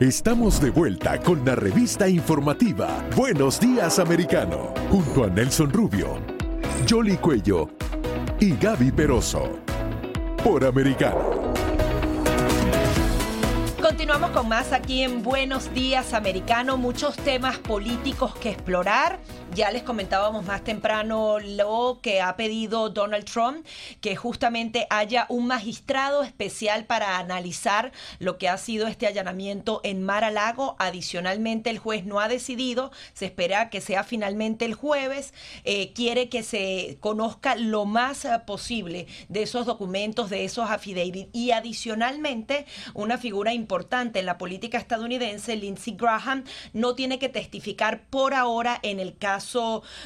Estamos de vuelta con la revista informativa Buenos Días Americano, junto a Nelson Rubio, Jolly Cuello y Gaby Peroso. Por Americano. Continuamos con más aquí en Buenos Días Americano, muchos temas políticos que explorar. Ya les comentábamos más temprano lo que ha pedido Donald Trump, que justamente haya un magistrado especial para analizar lo que ha sido este allanamiento en Mar a Lago. Adicionalmente, el juez no ha decidido, se espera que sea finalmente el jueves. Eh, quiere que se conozca lo más eh, posible de esos documentos, de esos affidavits. Y adicionalmente, una figura importante en la política estadounidense, Lindsey Graham, no tiene que testificar por ahora en el caso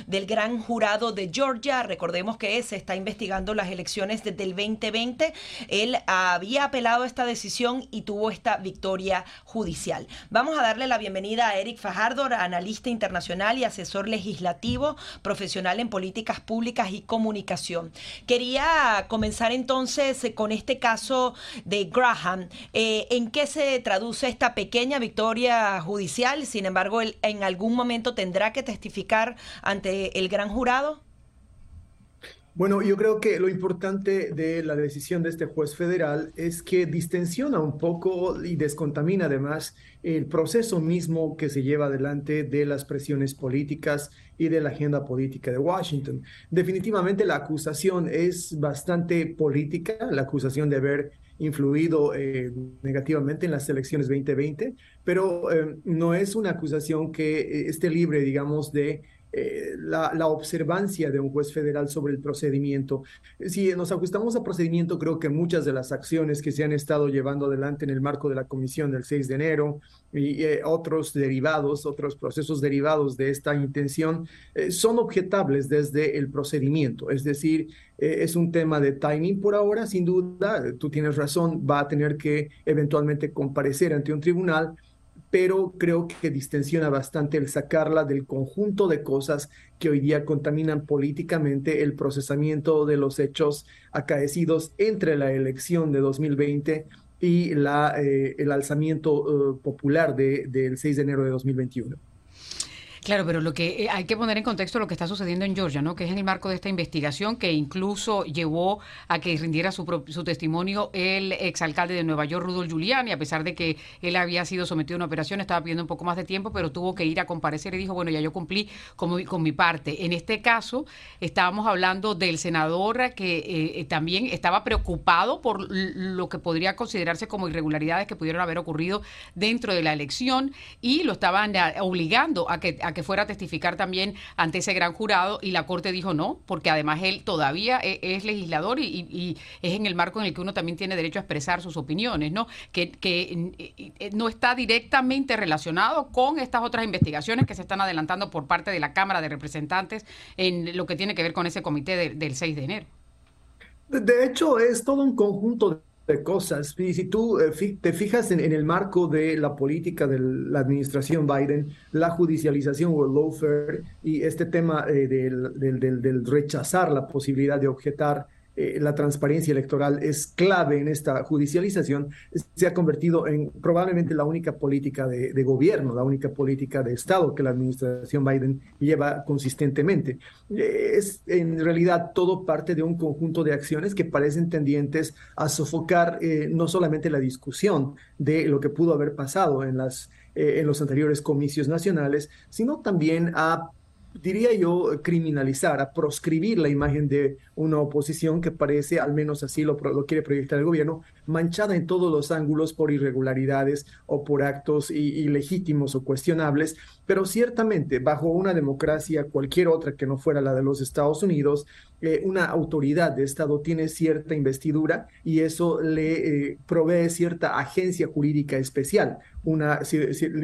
del gran jurado de Georgia. Recordemos que se está investigando las elecciones desde el 2020. Él había apelado a esta decisión y tuvo esta victoria judicial. Vamos a darle la bienvenida a Eric Fajardo, analista internacional y asesor legislativo, profesional en políticas públicas y comunicación. Quería comenzar entonces con este caso de Graham. Eh, ¿En qué se traduce esta pequeña victoria judicial? Sin embargo, él en algún momento tendrá que testificar ante el gran jurado? Bueno, yo creo que lo importante de la decisión de este juez federal es que distensiona un poco y descontamina además el proceso mismo que se lleva adelante de las presiones políticas y de la agenda política de Washington. Definitivamente la acusación es bastante política, la acusación de haber influido eh, negativamente en las elecciones 2020, pero eh, no es una acusación que eh, esté libre, digamos, de eh, la, observancia de un juez federal sobre el procedimiento. Si nos ajustamos a procedimiento, creo que muchas de las acciones que se han estado llevando adelante en el marco de la comisión del 6 de enero y eh, otros derivados, otros procesos derivados de esta intención, eh, son objetables desde el procedimiento. Es decir, es un tema de timing por ahora, sin duda, tú tienes razón, va a tener que eventualmente comparecer ante un tribunal pero creo que distensiona bastante el sacarla del conjunto de cosas que hoy día contaminan políticamente el procesamiento de los hechos acaecidos entre la elección de 2020 y la, eh, el alzamiento eh, popular de, del 6 de enero de 2021. Claro, pero lo que eh, hay que poner en contexto lo que está sucediendo en Georgia, ¿no? Que es en el marco de esta investigación que incluso llevó a que rindiera su, su testimonio el exalcalde de Nueva York, Rudolf Giuliani, a pesar de que él había sido sometido a una operación, estaba pidiendo un poco más de tiempo, pero tuvo que ir a comparecer y dijo, bueno, ya yo cumplí con, con mi parte. En este caso, estábamos hablando del senador que eh, también estaba preocupado por lo que podría considerarse como irregularidades que pudieron haber ocurrido dentro de la elección y lo estaban eh, obligando a que que fuera a testificar también ante ese gran jurado y la Corte dijo no, porque además él todavía e, es, legislador y, es en el marco en el que uno también tiene derecho a expresar sus opiniones, ¿no? Que, que no está directamente relacionado con estas otras investigaciones que se están adelantando por parte de la Cámara de Representantes en lo que tiene que ver con ese comité del 6 de enero. De hecho, es todo un conjunto de cosas. Y si tú eh, te fijas en, el marco de la política de la administración Biden, la judicialización o el lawfare y este tema eh, del, del, rechazar la posibilidad de objetar eh, la transparencia electoral es clave en esta judicialización, se ha convertido en probablemente la única política de, gobierno, la única política de Estado que la administración Biden lleva consistentemente. Eh, es en realidad todo parte de un conjunto de acciones que parecen tendientes a sofocar eh, no solamente la discusión de lo que pudo haber pasado en las en los anteriores comicios nacionales, sino también a diría yo, criminalizar, a proscribir la imagen de una oposición que parece, al menos así lo, lo, quiere proyectar el gobierno, manchada en todos los ángulos por irregularidades o por actos ilegítimos o cuestionables, pero ciertamente bajo una democracia, cualquier otra que no fuera la de los Estados Unidos, eh, una autoridad de Estado tiene cierta investidura y eso le eh, provee cierta agencia jurídica especial, una, si,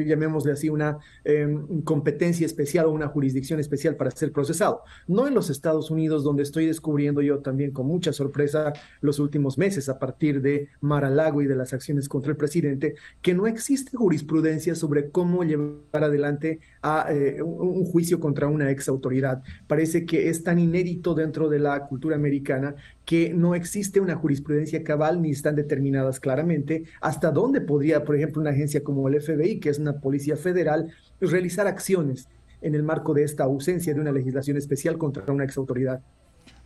llamémosle así, una em, competencia especial o una jurisdicción especial para ser procesado. No en los Estados Unidos, donde estoy descubriendo yo también con mucha sorpresa los últimos meses a partir de Mar-a-Lago y de las acciones contra el presidente, que no existe jurisprudencia sobre cómo llevar adelante a, eh, un, juicio contra una ex autoridad. Parece que es tan inédito dentro de la cultura americana que no existe una jurisprudencia cabal ni están determinadas claramente hasta dónde podría, por ejemplo, una agencia como el FBI, que es una policía federal, realizar acciones en el marco de esta ausencia de una legislación especial contra una exautoridad.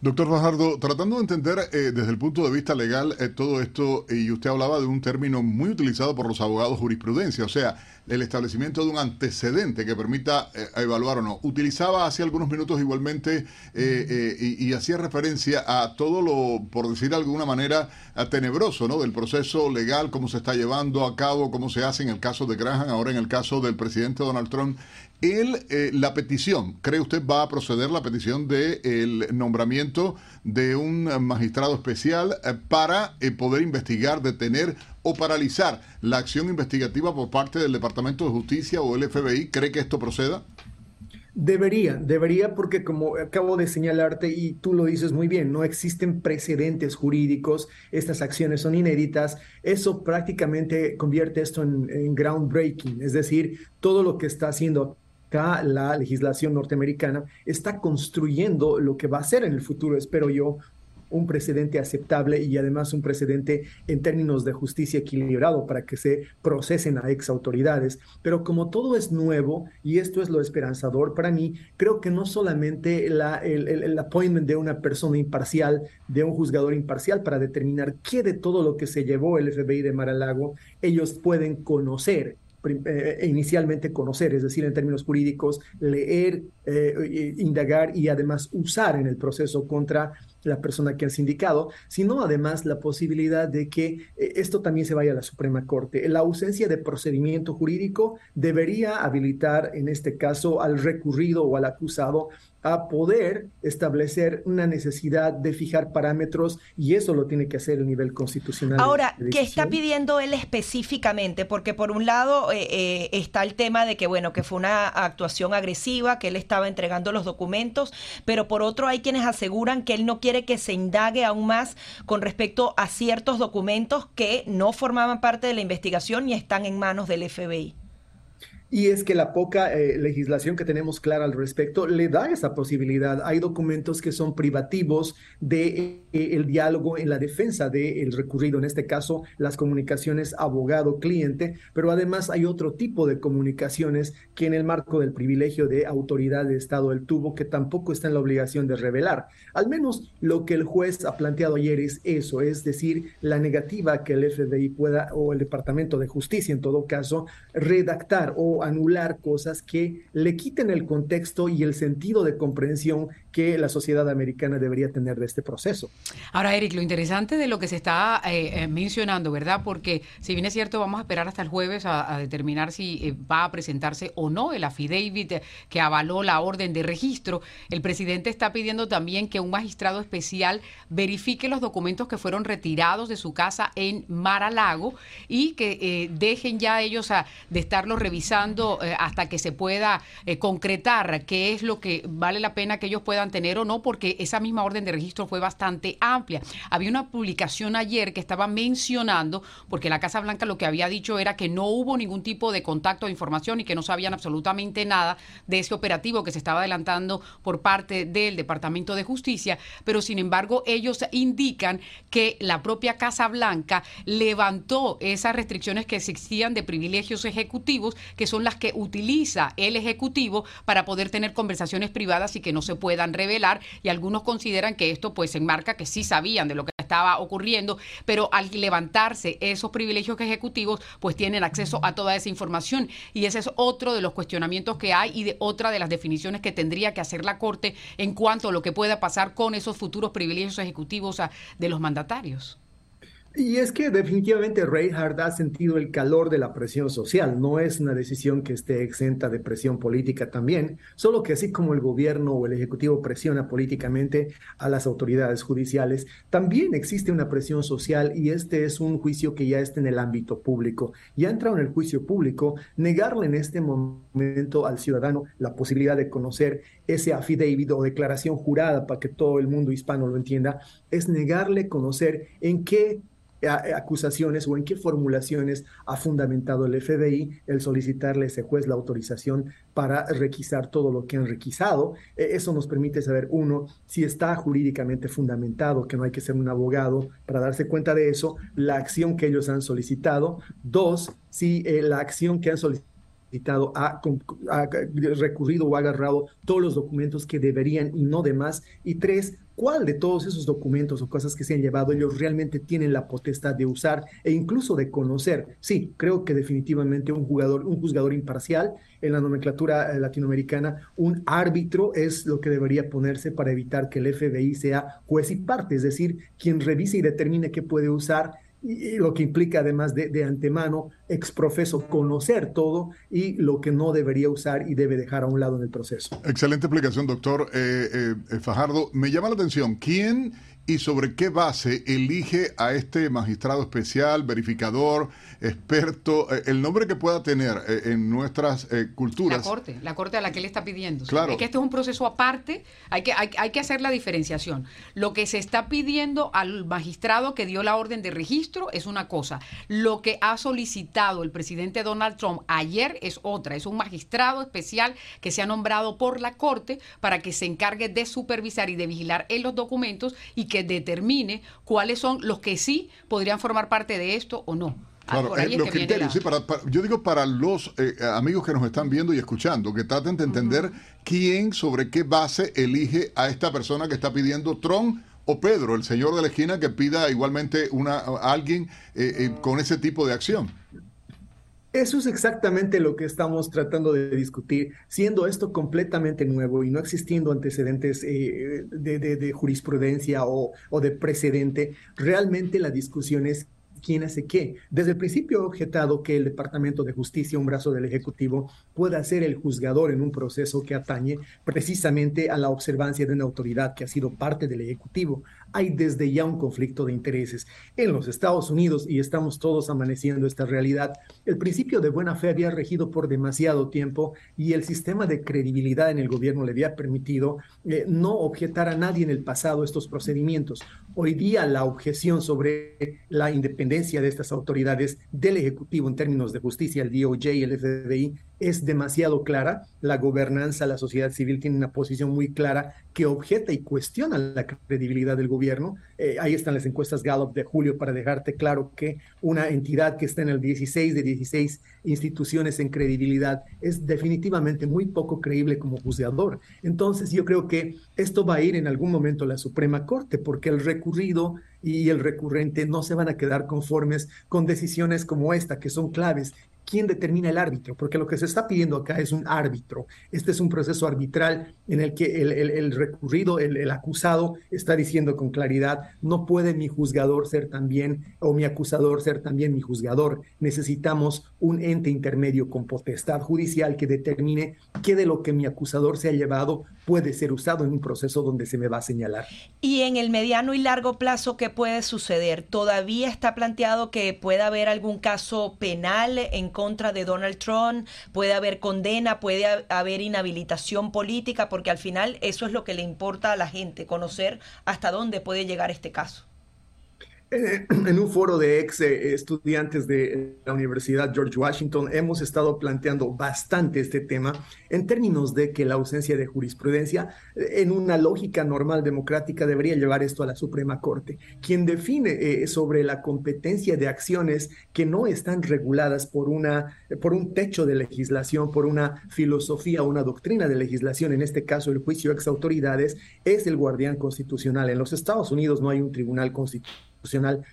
Doctor Fajardo, tratando de entender eh, desde el punto de vista legal eh, todo esto, y usted hablaba de un término muy utilizado por los abogados jurisprudencia, o sea, el establecimiento de un antecedente que permita eh, evaluar o no. Utilizaba hace algunos minutos igualmente y, y, hacía referencia a todo lo, por decir de alguna manera, tenebroso, ¿no? Del proceso legal, cómo se está llevando a cabo, cómo se hace en el caso de Graham, ahora en el caso del presidente Donald Trump el, eh, la petición, ¿cree usted va a proceder la petición del el nombramiento de un magistrado especial eh, para eh, poder investigar, detener o paralizar la acción investigativa por parte del Departamento de Justicia o el FBI? ¿Cree que esto proceda? Debería, debería porque como acabo de señalarte y tú lo dices muy bien, no existen precedentes jurídicos, estas acciones son inéditas, eso prácticamente convierte esto en, groundbreaking, es decir, todo lo que está haciendo la legislación norteamericana está construyendo lo que va a ser en el futuro, espero yo, un precedente aceptable y además un precedente en términos de justicia equilibrado para que se procesen a ex autoridades. Pero como todo es nuevo, y esto es lo esperanzador para mí, creo que no solamente la, el, el appointment de una persona imparcial, de un juzgador imparcial para determinar qué de todo lo que se llevó el FBI de Mar-a-Lago ellos pueden conocer inicialmente conocer, es decir, en términos jurídicos, leer, eh, indagar y además usar en el proceso contra la persona que han sindicado, sino además la posibilidad de que eh, esto también se vaya a la Suprema Corte. La ausencia de procedimiento jurídico debería habilitar, en este caso, al recurrido o al acusado a poder establecer una necesidad de fijar parámetros y eso lo tiene que hacer el nivel constitucional. Ahora, ¿qué está pidiendo él específicamente? Porque por un lado eh, eh, está el tema de que, bueno, que fue una actuación agresiva, que él estaba entregando los documentos, pero por otro hay quienes aseguran que él no quiere que se indague aún más con respecto a ciertos documentos que no formaban parte de la investigación y están en manos del FBI. Y es que la poca eh, legislación que tenemos clara al respecto le da esa posibilidad. Hay documentos que son privativos de eh, el diálogo en la defensa del recurrido, en este caso las comunicaciones abogado-cliente, pero además hay otro tipo de comunicaciones que en el marco del privilegio de autoridad de Estado él tuvo que tampoco está en la obligación de revelar. Al menos lo que el juez ha planteado ayer es eso, es decir, la negativa que el FBI pueda o el Departamento de Justicia en todo caso redactar o anular cosas que le quiten el contexto y el sentido de comprensión que la sociedad americana debería tener de este proceso. Ahora, Eric, lo interesante de lo que se está eh, eh, mencionando, ¿verdad? Porque si bien es cierto, vamos a esperar hasta el jueves a, determinar si eh, va a presentarse o no el affidavit que avaló la orden de registro, el presidente está pidiendo también que un magistrado especial verifique los documentos que fueron retirados de su casa en Mar-a-Lago y que dejen ya ellos a, de estarlos revisando eh, hasta que se pueda eh, concretar qué es lo que vale la pena que ellos puedan tener o no, porque esa misma orden de registro fue bastante amplia. Había una publicación ayer que estaba mencionando, porque la Casa Blanca lo que había dicho era que no hubo ningún tipo de contacto de información y que no sabían absolutamente nada de ese operativo que se estaba adelantando por parte del Departamento de Justicia, pero sin embargo ellos indican que la propia Casa Blanca levantó esas restricciones que existían de privilegios ejecutivos, que son las que utiliza el Ejecutivo para poder tener conversaciones privadas y que no se puedan revelar. Y algunos consideran que esto pues enmarca que sí sabían de lo que estaba ocurriendo, pero al levantarse esos privilegios ejecutivos, pues tienen acceso a toda esa información. Y ese es otro de los cuestionamientos que hay y de otra de las definiciones que tendría que hacer la Corte en cuanto a lo que pueda pasar con esos futuros privilegios ejecutivos de los mandatarios. Y es que definitivamente Reinhardt ha sentido el calor de la presión social. No es una decisión que esté exenta de presión política también, solo que así como el gobierno o el ejecutivo presiona políticamente a las autoridades judiciales, también existe una presión social y este es un juicio que ya está en el ámbito público. Ya entrado en el juicio público, negarle en este momento al ciudadano la posibilidad de conocer ese affidavit o declaración jurada para que todo el mundo hispano lo entienda, es negarle conocer en qué acusaciones o en qué formulaciones ha fundamentado el FBI el solicitarle a ese juez la autorización para requisar todo lo que han requisado. E, eso nos permite saber, uno, si está jurídicamente fundamentado, que no hay que ser un abogado para darse cuenta de eso, la acción que ellos han solicitado. Dos, si eh, la acción que han solicitado ha, ha, recurrido o agarrado todos los documentos que deberían y no demás. Y tres, cuál de todos esos documentos o cosas que se han llevado ellos realmente tienen la potestad de usar e incluso de conocer. Sí, creo que definitivamente un jugador, un juzgador imparcial en la nomenclatura eh, latinoamericana, un árbitro es lo que debería ponerse para evitar que el FBI sea juez y parte, es decir, quien revise y determine qué puede usar y, lo que implica además de, de, antemano, exprofeso, conocer todo y lo que no debería usar y debe dejar a un lado en el proceso. Excelente explicación, doctor eh, eh, Fajardo. Me llama la atención, ¿quién y sobre qué base elige a este magistrado especial, verificador, experto, eh, el nombre que pueda tener eh, en nuestras eh, culturas. La corte, la corte a la que él está pidiendo. Claro. Es que este es un proceso aparte, hay que, hay, que hacer la diferenciación. Lo que se está pidiendo al magistrado que dio la orden de registro es una cosa. Lo que ha solicitado el presidente Donald Trump ayer es otra. Es un magistrado especial que se ha nombrado por la corte para que se encargue de supervisar y de vigilar en los documentos y que determine cuáles son los que sí podrían formar parte de esto o no. Ah, claro, eh, los criterios, sí, para, yo digo para los eh, amigos que nos están viendo y escuchando, que traten de entender quién, sobre qué base elige a esta persona que está pidiendo Trump o Pedro, el señor de la esquina, que pida igualmente una, a alguien eh, con ese tipo de acción. Eso es exactamente lo que estamos tratando de discutir, siendo esto completamente nuevo y no existiendo antecedentes eh, de, jurisprudencia o, o de precedente. Realmente la discusión es quién hace qué. Desde el principio he objetado que el Departamento de Justicia, un brazo del Ejecutivo, pueda ser el juzgador en un proceso que atañe precisamente a la observancia de una autoridad que ha sido parte del Ejecutivo hay desde ya un conflicto de intereses. En los Estados Unidos, y estamos todos amaneciendo esta realidad, el principio de buena fe había regido por demasiado tiempo y el sistema de credibilidad en el gobierno le había permitido eh, no objetar a nadie en el pasado estos procedimientos. Hoy día la objeción sobre la independencia de estas autoridades del Ejecutivo en términos de justicia, el DOJ el FBI, es demasiado clara. La gobernanza, la sociedad civil tiene una posición muy clara que objeta y cuestiona la credibilidad del gobierno. Eh, ahí están las encuestas Gallup de julio para dejarte claro que una entidad que está en el 16 de 16 instituciones en credibilidad es definitivamente muy poco creíble como juzgador. Entonces yo creo que esto va a ir en algún momento a la Suprema Corte porque el recurrido y el recurrente no se van a quedar conformes con decisiones como esta, que son claves quién determina el árbitro, porque lo que se está pidiendo acá es un árbitro. Este es un proceso arbitral en el que el, recurrido, el, acusado, está diciendo con claridad, no puede mi juzgador ser también, o mi acusador ser también mi juzgador. Necesitamos un ente intermedio con potestad judicial que determine qué de lo que mi acusador se ha llevado puede ser usado en un proceso donde se me va a señalar. Y en el mediano y largo plazo, ¿qué puede suceder? ¿Todavía está planteado que pueda haber algún caso penal en contra de Donald Trump? ¿Puede haber condena? ¿Puede haber inhabilitación política? Porque al final eso es lo que le importa a la gente, conocer hasta dónde puede llegar este caso. En un foro de ex eh, estudiantes de la Universidad George Washington hemos estado planteando bastante este tema en términos de que la ausencia de jurisprudencia eh, en una lógica normal democrática debería llevar esto a la Suprema Corte, quien define eh, sobre la competencia de acciones que no están reguladas por, una, por un techo de legislación, por una filosofía una doctrina de legislación, en este caso el juicio ex autoridades, es el guardián constitucional. En los Estados Unidos no hay un tribunal constitucional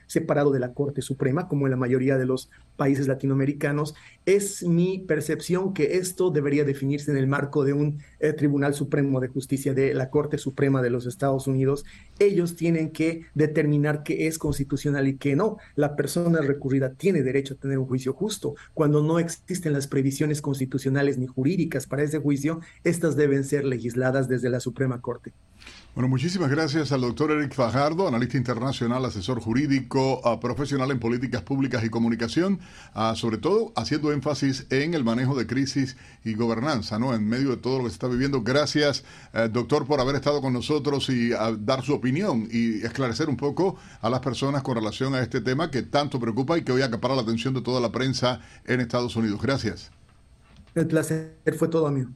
separado de la Corte Suprema, como en la mayoría de los países latinoamericanos. Es mi percepción que esto debería definirse en el marco de un eh, Tribunal Supremo de Justicia de la Corte Suprema de los Estados Unidos. Ellos tienen que determinar qué es constitucional y qué no. La persona recurrida tiene derecho a tener un juicio justo. Cuando no existen las previsiones constitucionales ni jurídicas para ese juicio, estas deben ser legisladas desde la Suprema Corte. Bueno, muchísimas gracias al doctor Eric Fajardo, analista internacional, asesor jurídico, uh, profesional en políticas públicas y comunicación, uh, sobre todo haciendo énfasis en el manejo de crisis y gobernanza, ¿no? En medio de todo lo que se está viviendo. Gracias, uh, doctor, por haber estado con nosotros y dar su opinión y esclarecer un poco a las personas con relación a este tema que tanto preocupa y que hoy acapara la atención de toda la prensa en Estados Unidos. Gracias. El placer fue todo mío.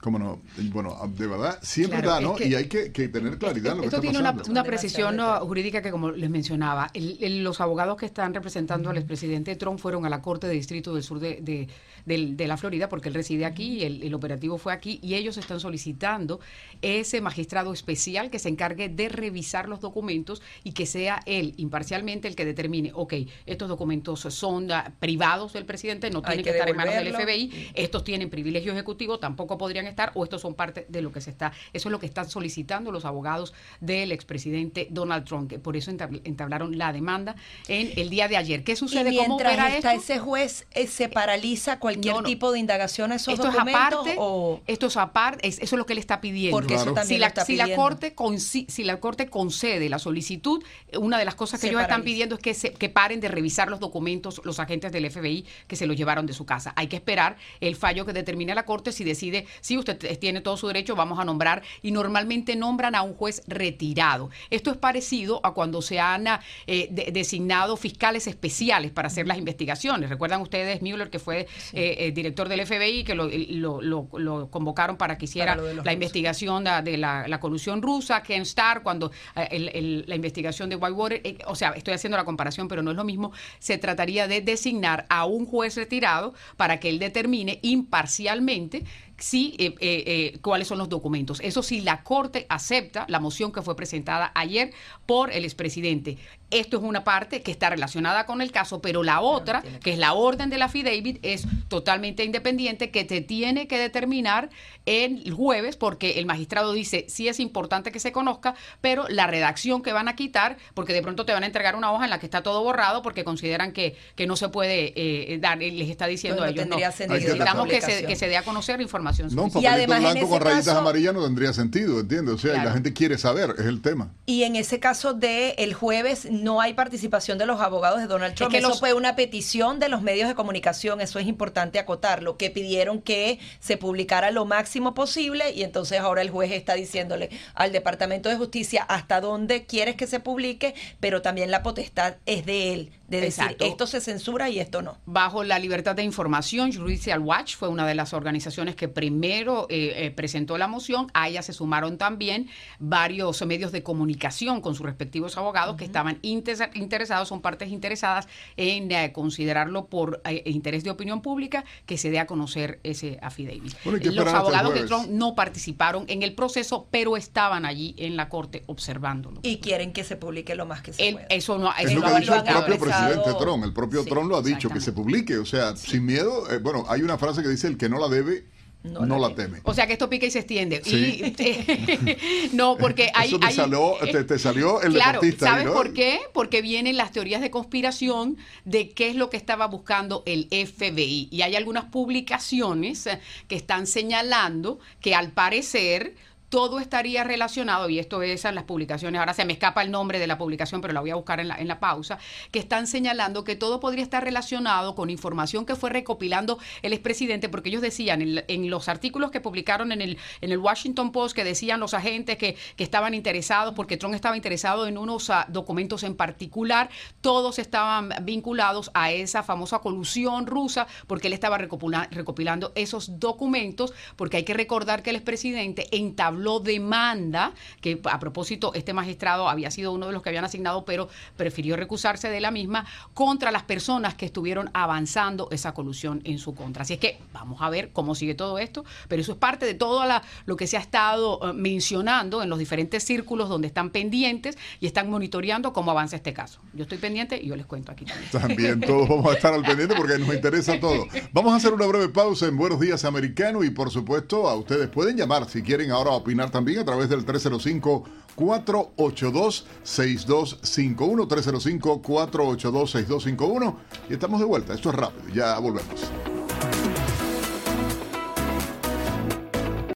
Cómo no, bueno, de verdad, siempre da, ¿no? y hay que, tener claridad en lo que Esto tiene una, precisión jurídica que, como les mencionaba, los abogados que están representando al expresidente Trump fueron a la Corte de Distrito del Sur de, de, la Florida, porque él reside aquí, el, el, operativo fue aquí, y ellos están solicitando ese magistrado especial que se encargue de revisar los documentos y que sea él imparcialmente el que determine, ok, estos documentos son ah, privados del presidente, no tienen que, estar en manos del FBI, estos tienen privilegio ejecutivo, tampoco podrían estar o estos son parte de lo que se está. Eso es lo que están solicitando los abogados del expresidente Donald Trump, que por eso entablaron la demanda en el día de ayer. ¿Qué sucede? Y mientras está ese juez, eh, se paraliza cualquier tipo de indagación a esos esto documentos. Es aparte, o... Esto es aparte, eso es lo que él está pidiendo. Porque eso también si, la, está si la corte si la corte concede la solicitud, una de las cosas que ellos están pidiendo es que se, que paren de revisar los documentos los agentes del FBI que se los llevaron de su casa. Hay que esperar el fallo que determine la corte si decide si usted tiene todo su derecho, vamos a nombrar, y normalmente nombran a un juez retirado. Esto es parecido a cuando se han eh, designado fiscales especiales para hacer las investigaciones. Recuerdan ustedes Mueller, que fue eh, eh, director del FBI, que lo, convocaron para que hiciera la investigación de, la, colusión rusa, Ken Starr, cuando la investigación de Whitewater, o sea, estoy haciendo la comparación, pero no es lo mismo, se trataría de designar a un juez retirado para que él determine imparcialmente sí eh, eh, eh, cuáles son los documentos. Eso sí, la Corte acepta la moción que fue presentada ayer por el expresidente. Esto es una parte que está relacionada con el caso, pero la otra, que es la orden de la FIDAVIT, es totalmente independiente, que te tiene que determinar el jueves, porque el magistrado dice, sí es importante que se conozca, pero la redacción que van a quitar, porque de pronto te van a entregar una hoja en la que está todo borrado, porque consideran que, que no se puede eh, dar, les está diciendo a ellos, no, necesitamos que se, que se dé a conocer información. No, un y además blanco con rayitas amarillas no tendría sentido, ¿entiendes? O sea, y la gente quiere saber, es el tema. Y en ese caso de el jueves no hay participación de los abogados de Donald Trump. eso fue una petición de los medios de comunicación, eso es importante acotarlo, que pidieron que se publicara lo máximo posible y entonces ahora el juez está diciéndole al Departamento de Justicia hasta dónde quieres que se publique, pero también la potestad es de él de decir esto se censura y esto no. Bajo la libertad de información, Judicial Watch fue una de las organizaciones que primero eh, eh, presentó la moción. A ella se sumaron también varios medios de comunicación con sus respectivos abogados que estaban interesados, son partes interesadas en eh, considerarlo por interés de opinión pública que se dé a conocer ese affidavit. Los abogados de Trump no participaron en el proceso, pero estaban allí en la corte observándolo. Y quieren que se publique lo más que se pueda. Eso no, eso lo, ha presidente Trump. El propio Trump lo ha dicho, que se publique. O sea, sin miedo. Eh, bueno, hay una frase que dice: el que no la debe. No, la, teme. O sea que esto pica y se extiende. no, porque hay. Eso te, salió, te, salió el claro, ¿Sabes por qué? Porque vienen las teorías de conspiración de qué es lo que estaba buscando el FBI. Y hay algunas publicaciones que están señalando que al parecer todo estaría relacionado, y esto es en las publicaciones, ahora se me escapa el nombre de la publicación, pero la voy a buscar en la, en la pausa, que están señalando que todo podría estar relacionado con información que fue recopilando el expresidente, porque ellos decían en, los artículos que publicaron en el, en el Washington Post, que decían los agentes que, que estaban interesados, porque Trump estaba interesado en unos ah, documentos en particular, todos estaban vinculados a esa famosa colusión rusa, porque él estaba recopilando esos documentos, porque hay que recordar que el expresidente entabló lo demanda, que a propósito este magistrado había sido uno de los que habían asignado, pero prefirió recusarse de la misma, contra las personas que estuvieron avanzando esa colusión en su contra. Así es que vamos a ver cómo sigue todo esto, pero eso es parte de todo lo que se ha estado eh, mencionando en los diferentes círculos donde están pendientes y están monitoreando cómo avanza este caso. Yo estoy pendiente y yo les cuento aquí también. También todos vamos a estar al pendiente porque nos interesa todo. Vamos a hacer una breve pausa en Buenos Días Americano y por supuesto a ustedes pueden llamar si quieren ahora también a través del 305-482-6251. 305-482-6251. Y estamos de vuelta. Esto es rápido. Ya volvemos.